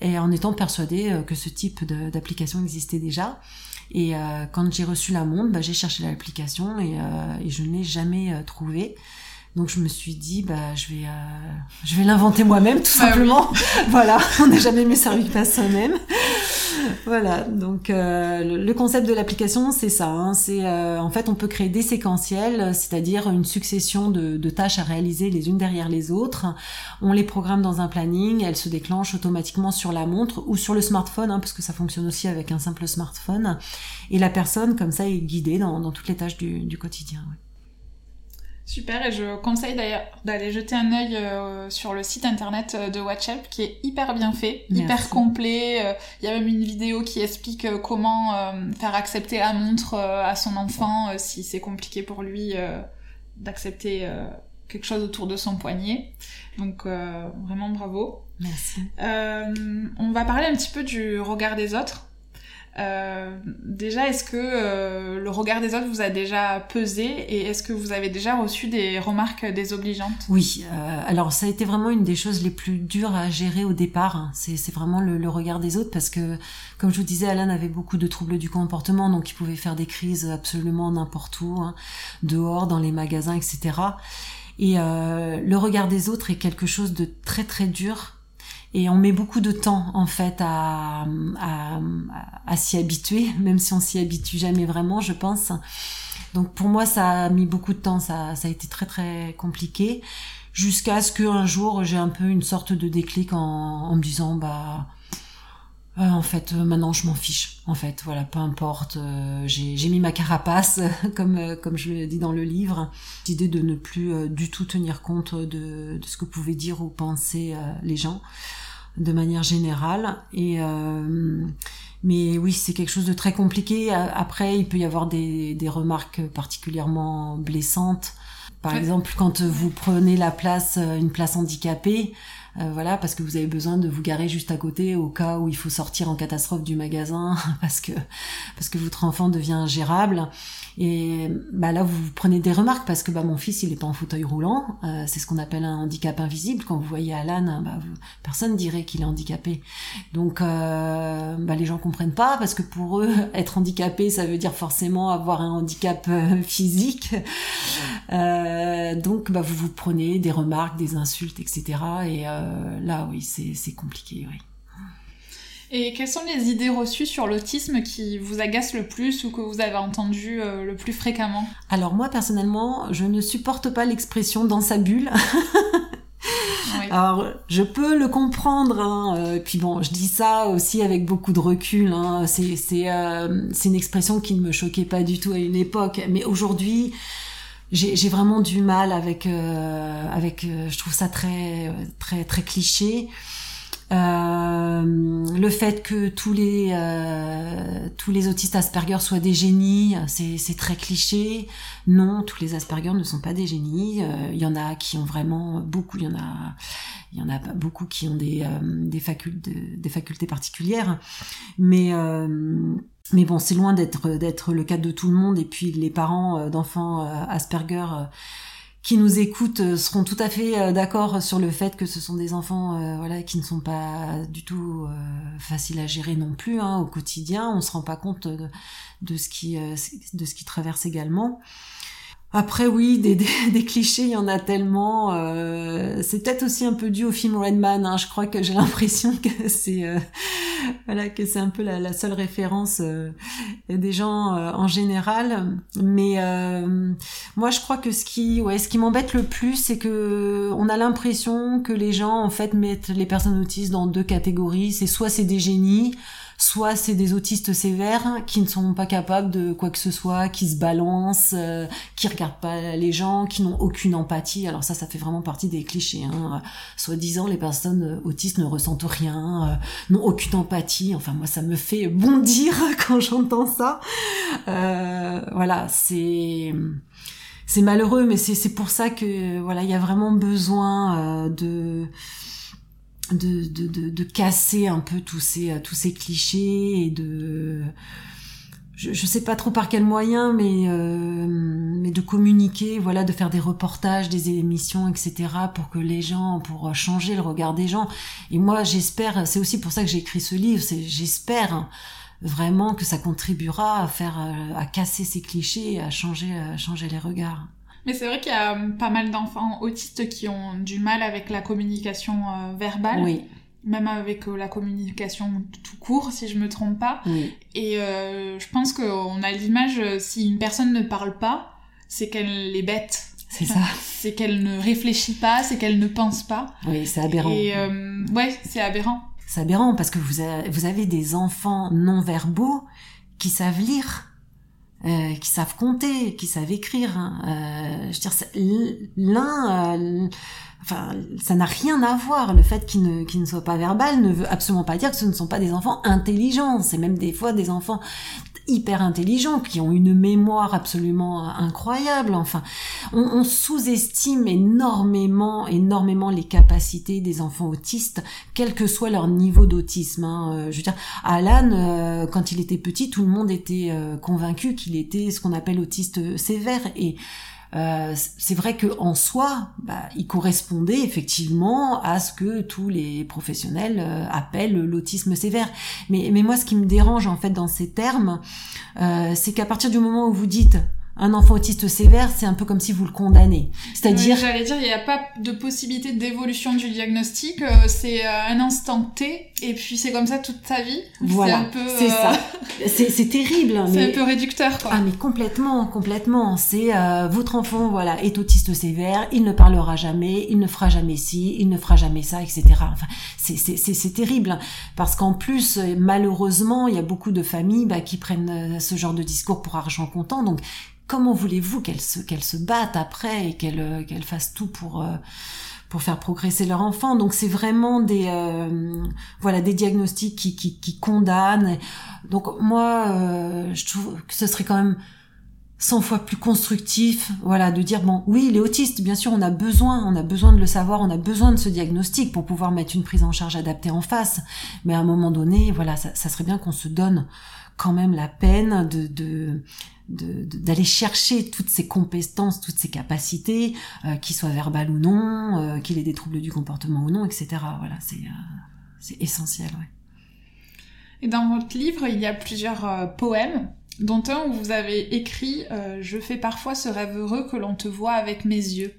et en étant persuadée euh, que ce type d'application existait déjà. Et euh, quand j'ai reçu la montre, bah, j'ai cherché l'application et, euh, et, je ne l'ai jamais euh, trouvée. Donc je me suis dit bah je vais je vais l'inventer moi-même tout ah simplement. voilà, on n'a jamais mieux servi que soi-même. voilà, donc euh, le, concept de l'application, c'est ça. Hein. c'est euh, en fait, on peut créer des séquentiels, c'est-à-dire une succession de, de, tâches à réaliser les unes derrière les autres. On les programme dans un planning, elles se déclenchent automatiquement sur la montre ou sur le smartphone, hein, parce que ça fonctionne aussi avec un simple smartphone. Et la personne, comme ça, est guidée dans, dans toutes les tâches du, du quotidien. Ouais. Super, et je conseille d'ailleurs d'aller jeter un œil euh, sur le site internet euh, de WatchHelp qui est hyper bien fait, hyper complet. Euh, il y a même une vidéo qui explique comment faire accepter la montre à son enfant si c'est compliqué pour lui d'accepter quelque chose autour de son poignet. Donc vraiment bravo. Merci. on va parler un petit peu du regard des autres. Euh, déjà, est-ce que euh, le regard des autres vous a déjà pesé et est-ce que vous avez déjà reçu des remarques désobligeantes? Oui, euh, alors ça a été vraiment une des choses les plus dures à gérer au départ. C'est vraiment le, le, regard des autres parce que, comme je vous disais, Alan avait beaucoup de troubles du comportement, donc il pouvait faire des crises absolument n'importe où, hein, dehors, dans les magasins, etc. Et le regard des autres est quelque chose de très très dur et on met beaucoup de temps en fait à, à, à s'y habituer, même si on s'y habitue jamais vraiment, je pense. Donc pour moi, ça a mis beaucoup de temps, ça, ça a été très très compliqué, jusqu'à ce qu'un jour j'ai un peu une sorte de déclic en, en me disant bah euh, en fait euh, maintenant je m'en fiche. En fait voilà, peu importe, euh, j'ai mis ma carapace comme comme je le dis dans le livre, l'idée de ne plus du tout tenir compte de, de, ce que pouvaient dire ou penser les gens de manière générale. Et euh, mais oui, c'est quelque chose de très compliqué. Après, il peut y avoir des, des remarques particulièrement blessantes. Par exemple, quand vous prenez la place, une place handicapée, euh, voilà, parce que vous avez besoin de vous garer juste à côté au cas où il faut sortir en catastrophe du magasin parce que parce que votre enfant devient ingérable. Et bah là, vous prenez des remarques parce que bah, mon fils, il est pas en fauteuil roulant. Euh, c'est ce qu'on appelle un handicap invisible. Quand vous voyez Alan, bah, personne dirait qu'il est handicapé. Donc, euh, bah, les gens comprennent pas parce que pour eux, être handicapé, ça veut dire forcément avoir un handicap euh, physique. donc, bah, vous vous prenez des remarques, des insultes, etc. Et là, oui, c'est compliqué. Oui. Et quelles sont les idées reçues sur l'autisme qui vous agacent le plus ou que vous avez entendues euh, le plus fréquemment? Alors moi personnellement, je ne supporte pas l'expression dans sa bulle. Alors, je peux le comprendre. Hein. Euh, puis bon, je dis ça aussi avec beaucoup de recul. Hein. C'est euh, une expression qui ne me choquait pas du tout à une époque, mais aujourd'hui, j'ai vraiment du mal avec avec. je trouve ça très très très cliché. Euh, le fait que tous les euh, tous les autistes Asperger soient des génies, c'est très cliché. Non, tous les Asperger ne sont pas des génies. Euh, il y en a qui ont vraiment beaucoup. Il y en a il y en a beaucoup qui ont des des des facultés particulières, mais mais bon, c'est loin d'être d'être le cas de tout le monde. Et puis les parents d'enfants Asperger qui nous écoutent euh, seront tout à fait euh, d'accord sur le fait que ce sont des enfants euh, voilà qui ne sont pas du tout faciles à gérer non plus hein, au quotidien. On se rend pas compte de, ce qui de ce qui traverse également après oui, des, des, clichés, il y en a tellement. Euh, c'est peut-être aussi un peu dû au film Redman. Hein. Je crois que j'ai l'impression que c'est euh, voilà que c'est un peu la, la seule référence euh, des gens euh, en général. Mais euh, moi, je crois que ce qui ouais ce qui m'embête le plus, c'est que on a l'impression que les gens en fait mettent les personnes autistes dans deux catégories. C'est soit c'est des génies soit c'est des autistes sévères qui ne sont pas capables de quoi que ce soit, qui se balancent, euh, qui regardent pas les gens, qui n'ont aucune empathie. Alors ça, ça fait vraiment partie des clichés. Hein. Soit disant les personnes autistes ne ressentent rien, euh, n'ont aucune empathie. Enfin moi, ça me fait bondir quand j'entends ça. Euh, voilà, c'est c'est malheureux, mais c'est pour ça que voilà, il y a vraiment besoin euh, de de, de, de, de, casser un peu tous ces, tous ces clichés et de je, je sais pas trop par quel moyen mais euh, mais de communiquer voilà de faire des reportages des émissions etc pour que les gens pour changer le regard des gens. Et moi j'espère c'est aussi pour ça que j'ai écrit ce livre c'est j'espère vraiment que ça contribuera à faire à casser ces clichés à changer à changer les regards mais c'est vrai qu'il y a euh, pas mal d'enfants autistes qui ont du mal avec la communication euh, verbale. Oui. Même avec euh, la communication tout court, si je me trompe pas. Oui. Et je pense qu'on a l'image, si une personne ne parle pas, c'est qu'elle est bête. C'est ça. C'est qu'elle ne réfléchit pas, c'est qu'elle ne pense pas. Oui, c'est aberrant. Et ouais, c'est aberrant. C'est aberrant parce que vous avez, vous avez des enfants non verbaux qui savent lire euh, qui savent compter, qui savent écrire. Hein. Euh, je veux dire, l'un, euh, enfin, ça n'a rien à voir. Le fait qu'ils ne, qu ne soient pas verbal ne veut absolument pas dire que ce ne sont pas des enfants intelligents. C'est même des fois des enfants hyper intelligents, qui ont une mémoire absolument incroyable. Enfin, on, on sous-estime énormément, énormément les capacités des enfants autistes, quel que soit leur niveau d'autisme. Hein. Euh, je veux dire, Alan, euh, quand il était petit, tout le monde était euh, convaincu qu'il était ce qu'on appelle autiste sévère et euh, c'est vrai que en soi, bah, il correspondait effectivement à ce que tous les professionnels euh, appellent l'autisme sévère. Mais, mais moi, ce qui me dérange en fait dans ces termes, euh, c'est qu'à partir du moment où vous dites un enfant autiste sévère, c'est un peu comme si vous le condamnez. C'est-à-dire... j'allais dire, il n'y a pas de possibilité d'évolution du diagnostic, euh, c'est euh, un instant T, et puis c'est comme ça toute sa vie. Voilà, c'est ça. Euh, c'est terrible. C'est un peu réducteur, quoi. Ah, mais complètement, complètement. C'est votre enfant, voilà, est autiste sévère, il ne parlera jamais, il ne fera jamais ci, il ne fera jamais ça, etc. Enfin, c'est terrible, hein. parce qu'en plus, malheureusement, il y a beaucoup de familles bah, qui prennent ce genre de discours pour argent comptant, donc comment voulez-vous qu'elles se, qu'elles se battent après et qu'elles, euh, qu'elles fassent tout pour, euh, pour faire progresser leur enfant? Donc c'est vraiment des euh, voilà des diagnostics qui, qui, condamnent. Donc moi je trouve que ce serait quand même 100 fois plus constructif, voilà, de dire bon, oui, il est autiste, bien sûr, on a besoin, on a besoin de le savoir, on a besoin de ce diagnostic pour pouvoir mettre une prise en charge adaptée en face. Mais à un moment donné, voilà, ça, serait bien qu'on se donne quand même la peine de, de d'aller chercher toutes ces compétences, toutes ces capacités, euh, qu'ils soient verbales ou non, euh, qu'il ait des troubles du comportement ou non, etc. Voilà, c'est euh, c'est essentiel. Ouais. Et dans votre livre, il y a plusieurs euh, poèmes dont un où vous avez écrit Je fais parfois ce rêve heureux que l'on te voit avec mes yeux.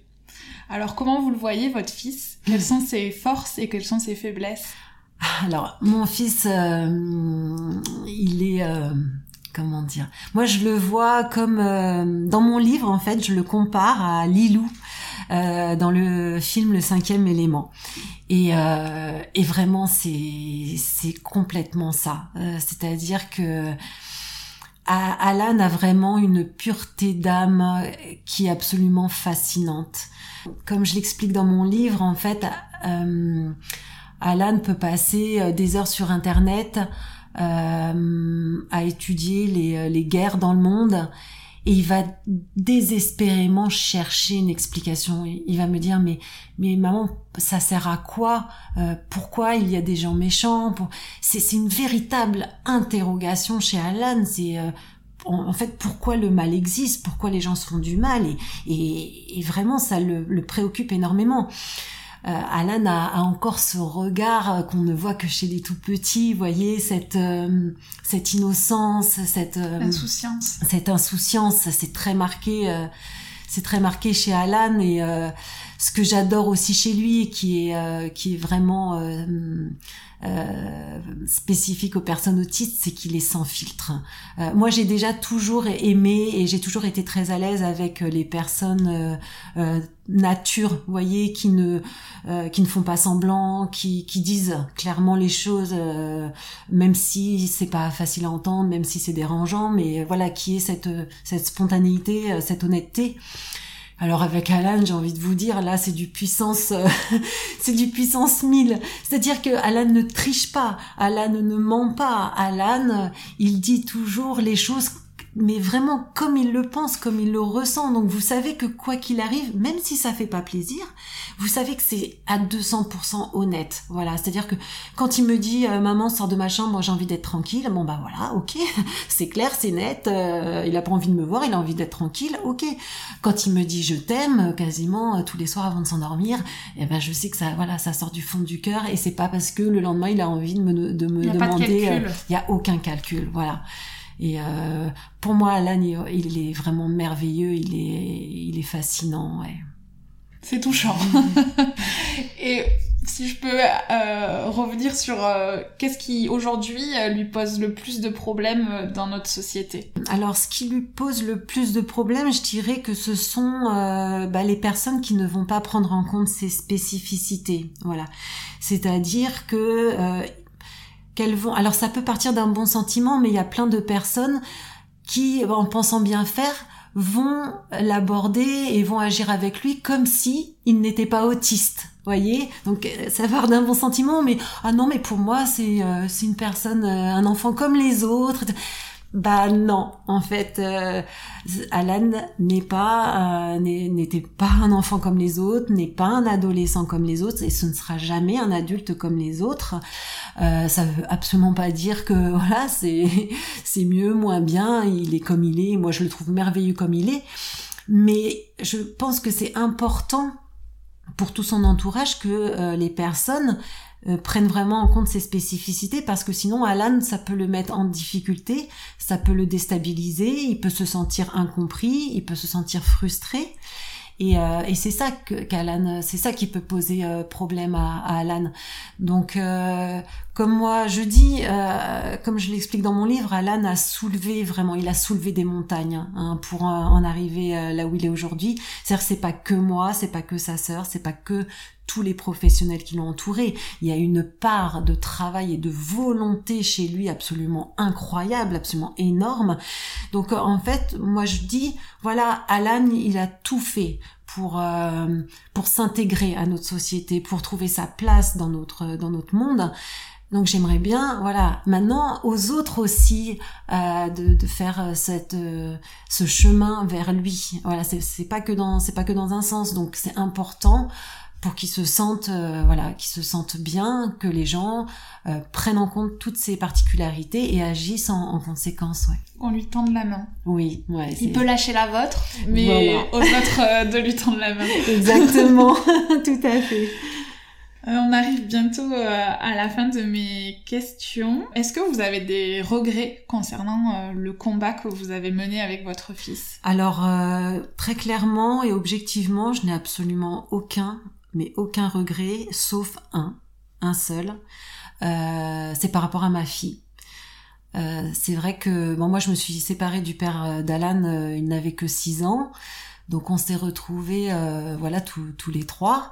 Alors comment vous le voyez, votre fils? Quelles sont ses forces et quelles sont ses faiblesses? Alors, mon fils, euh, il est... Euh, comment dire? Moi, je le vois comme... dans mon livre, en fait, je le compare à Lilou. dans le film Le cinquième élément. Et, vraiment, c'est complètement ça. C'est-à-dire que Alan a vraiment une pureté d'âme qui est absolument fascinante. Comme je l'explique dans mon livre, en fait, euh, Alan peut passer euh, des heures sur Internet euh, à étudier les, les, guerres dans le monde et il va désespérément chercher une explication. Il va me dire mais mais maman ça sert à quoi? Pourquoi il y a des gens méchants? C'est une véritable interrogation chez Alan. C'est en fait pourquoi le mal existe, pourquoi les gens se font du mal? Et, vraiment ça le, préoccupe énormément. Euh, Alan a, encore ce regard qu'on ne voit que chez les tout petits, voyez cette euh, cette innocence, cette euh, insouciance, cette insouciance, c'est très marqué, c'est très marqué chez Alan et ce que j'adore aussi chez lui, qui est qui est vraiment euh, spécifique aux personnes autistes, c'est qu'il est sans filtre. Euh, moi, j'ai déjà toujours aimé et j'ai toujours été très à l'aise avec les personnes euh, nature, vous voyez, qui ne qui ne font pas semblant, qui, qui disent clairement les choses, même si c'est pas facile à entendre, même si c'est dérangeant, mais voilà, qui est cette cette spontanéité, cette honnêteté. Alors avec Alan, j'ai envie de vous dire, là, c'est du puissance, euh, c'est du puissance 1000. C'est-à-dire que Alan ne triche pas, Alan ne ment pas, Alan, il dit toujours les choses mais vraiment comme il le pense, comme il le ressent. Donc vous savez que quoi qu'il arrive, même si ça fait pas plaisir, vous savez que c'est à 200% honnête. Voilà, c'est-à-dire que quand il me dit euh, maman sors de ma chambre, j'ai envie d'être tranquille. Bon bah voilà, ok, c'est clair, c'est net. Euh, il a pas envie de me voir, il a envie d'être tranquille. Ok. Quand il me dit je t'aime, quasiment euh, tous les soirs avant de s'endormir, eh ben je sais que ça voilà, ça sort du fond du cœur et c'est pas parce que le lendemain il a envie de me de me demander. Il y a aucun calcul. Voilà. Et euh, pour moi, Alan, il, est vraiment merveilleux, il est, il est fascinant. Ouais. C'est touchant. Et si je peux euh, revenir sur euh, qu'est-ce qui aujourd'hui lui pose le plus de problèmes dans notre société? Alors ce qui lui pose le plus de problèmes, je dirais que ce sont bah, les personnes qui ne vont pas prendre en compte ses spécificités. Voilà, c'est-à-dire que vont. Alors ça peut partir d'un bon sentiment, mais il y a plein de personnes qui, en pensant bien faire, vont l'aborder et vont agir avec lui comme si il n'était pas autiste. Voyez, donc euh, ça part d'un bon sentiment, mais ah non, mais pour moi c'est euh, c'est une personne, euh, un enfant comme les autres. Bah non, en fait, euh, Alan n'est pas euh, n'était pas un enfant comme les autres, n'est pas un adolescent comme les autres, et ce ne sera jamais un adulte comme les autres. Euh, ça veut absolument pas dire que voilà c'est c'est mieux, moins bien. Il est comme il est. Moi, je le trouve merveilleux comme il est. Mais je pense que c'est important pour tout son entourage que les personnes euh, prennent vraiment en compte ses spécificités parce que sinon Alan ça peut le mettre en difficulté, ça peut le déstabiliser, il peut se sentir incompris, il peut se sentir frustré et, euh, et c'est ça qu'Alan, c'est ça qui peut poser euh, problème à, à, Alan. Donc, euh, comme moi je dis, euh, comme je l'explique dans mon livre, Alan a soulevé vraiment, il a soulevé des montagnes hein, pour en arriver là où il est aujourd'hui. C'est-à-dire, c'est pas que moi, c'est pas que sa sœur, c'est pas que tous les professionnels qui l'ont entouré. Il y a une part de travail et de volonté chez lui absolument incroyable, absolument énorme. Donc en fait, moi je dis, voilà, Alan, il a tout fait pour euh, pour s'intégrer à notre société, pour trouver sa place dans notre dans notre monde. Donc j'aimerais bien, voilà, maintenant aux autres aussi euh, de, de, faire euh, cette euh, ce chemin vers lui. Voilà, c'est pas que dans c'est pas que dans un sens. Donc c'est important pour qu'ils se sentent euh, voilà, qu'ils se sentent bien, que les gens prennent en compte toutes ces particularités et agissent en, en conséquence. Ouais. On lui tende la main. Oui, ouais. Il peut lâcher la vôtre, mais aux autres de lui tendre la main. Exactement, tout à fait. Euh, on arrive bientôt euh, à la fin de mes questions. Est-ce que vous avez des regrets concernant euh, le combat que vous avez mené avec votre fils? Alors, très clairement et objectivement, je n'ai absolument aucun, mais aucun regret, sauf un, un seul. c'est par rapport à ma fille. c'est vrai que bon, moi je me suis séparée du père d'Alan, il n'avait que 6 ans, donc on s'est retrouvés voilà tous les trois.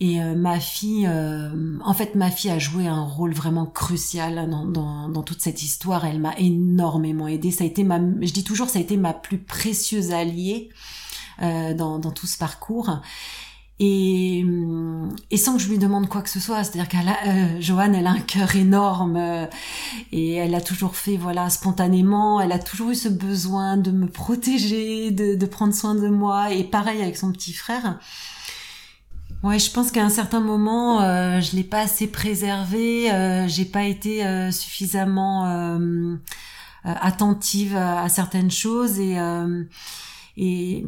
Et euh, ma fille, euh, en fait, ma fille a joué un rôle vraiment crucial dans, toute cette histoire. Elle m'a énormément aidée. Ça a été ma, je dis toujours, ça a été ma plus précieuse alliée euh, dans tout ce parcours. Et, et sans que je lui demande quoi que ce soit, c'est-à-dire qu'elle a, Joanne, elle a un cœur énorme et elle a toujours fait, voilà, spontanément. Elle a toujours eu ce besoin de me protéger, de, de prendre soin de moi. Et pareil avec son petit frère. Ouais, je pense qu'à un certain moment, euh, je l'ai pas assez préservé, euh, j'ai pas été euh, suffisamment euh, attentive à, certaines choses et et,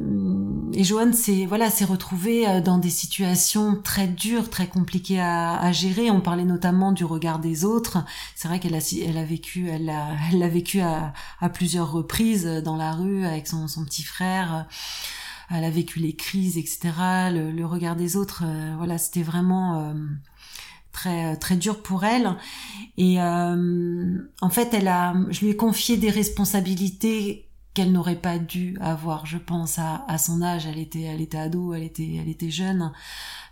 et Joanne s'est voilà s'est retrouvée dans des situations très dures, très compliquées à, gérer. On parlait notamment du regard des autres. C'est vrai qu'elle a elle a vécu elle a elle l'a vécu à, à plusieurs reprises dans la rue avec son, petit frère elle a vécu les crises, etc. Le, regard des autres, euh, voilà, c'était vraiment euh, très très dur pour elle. Et euh, en fait, elle a, je lui ai confié des responsabilités qu'elle n'aurait pas dû avoir, je pense, à, à, son âge. Elle était, elle était ado, elle était, elle était jeune.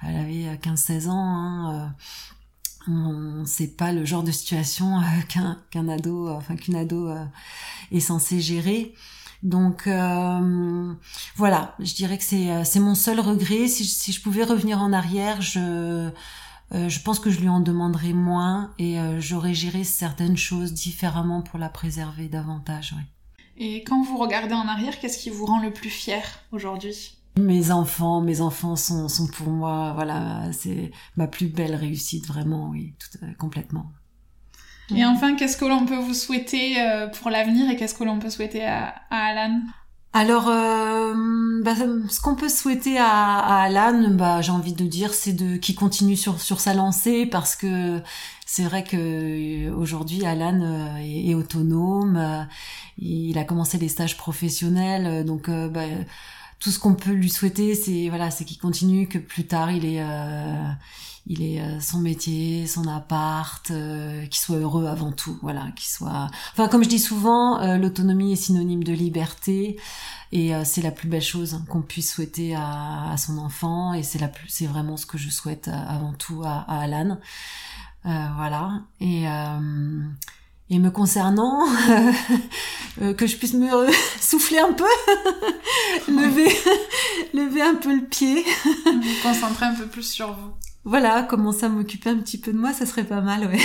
Elle avait 15-16 ans. Hein, on sait pas le genre de situation qu'un qu'un ado, enfin qu'une ado est censée gérer. Donc euh, voilà, je dirais que c'est euh, c'est mon seul regret. Si, si, je pouvais revenir en arrière, je euh, je pense que je lui en demanderais moins et j'aurais géré certaines choses différemment pour la préserver davantage. Et quand vous regardez en arrière, qu'est-ce qui vous rend le plus fier aujourd'hui? Mes enfants, mes enfants sont, sont pour moi, voilà, c'est ma plus belle réussite, vraiment, oui, tout, complètement. Et enfin, qu'est-ce que l'on peut vous souhaiter euh, pour l'avenir et qu'est-ce que l'on peut souhaiter à, Alan? Alors, euh, bah, ce qu'on peut souhaiter à, Alan, bah, j'ai envie de dire, c'est de qu'il continue sur sa lancée parce que c'est vrai que euh, aujourd'hui Alan est, autonome, il a commencé les stages professionnels, donc bah, tout ce qu'on peut lui souhaiter, c'est voilà, c'est qu'il continue, que plus tard il est il est euh, son métier, son appart, euh, qu'il soit heureux avant tout, voilà, qu'il soit. Enfin, comme je dis souvent, euh, l'autonomie est synonyme de liberté et c'est la plus belle chose qu'on puisse souhaiter à, son enfant et c'est la plus, c'est vraiment ce que je souhaite avant tout à, à Alan, voilà. Et et me concernant, que je puisse me souffler un peu, lever, lever un peu le pied, vous concentrer un peu plus sur vous voilà, commencer à m'occuper un petit peu de moi, ça serait pas mal, ouais.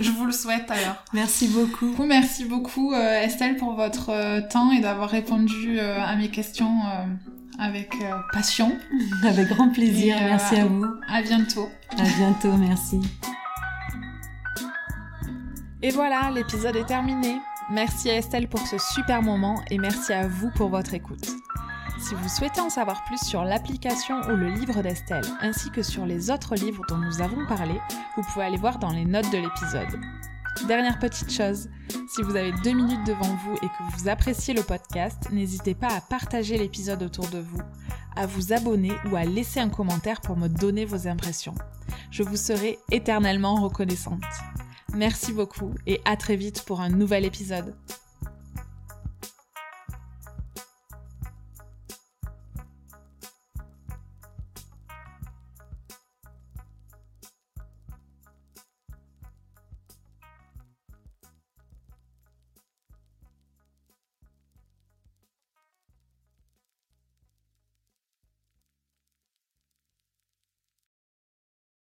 Je vous le souhaite alors. Merci beaucoup. Merci beaucoup euh, Estelle pour votre euh, temps et d'avoir répondu euh, à mes questions avec passion. Avec grand plaisir, merci à vous. À bientôt. À bientôt, merci. Et voilà, l'épisode est terminé. Merci à Estelle pour ce super moment et merci à vous pour votre écoute. Si vous souhaitez en savoir plus sur l'application ou le livre d'Estelle, ainsi que sur les autres livres dont nous avons parlé, vous pouvez aller voir dans les notes de l'épisode. Dernière petite chose, si vous avez deux minutes devant vous et que vous appréciez le podcast, n'hésitez pas à partager l'épisode autour de vous, à vous abonner ou à laisser un commentaire pour me donner vos impressions. Je vous serai éternellement reconnaissante. Merci beaucoup et à très vite pour un nouvel épisode.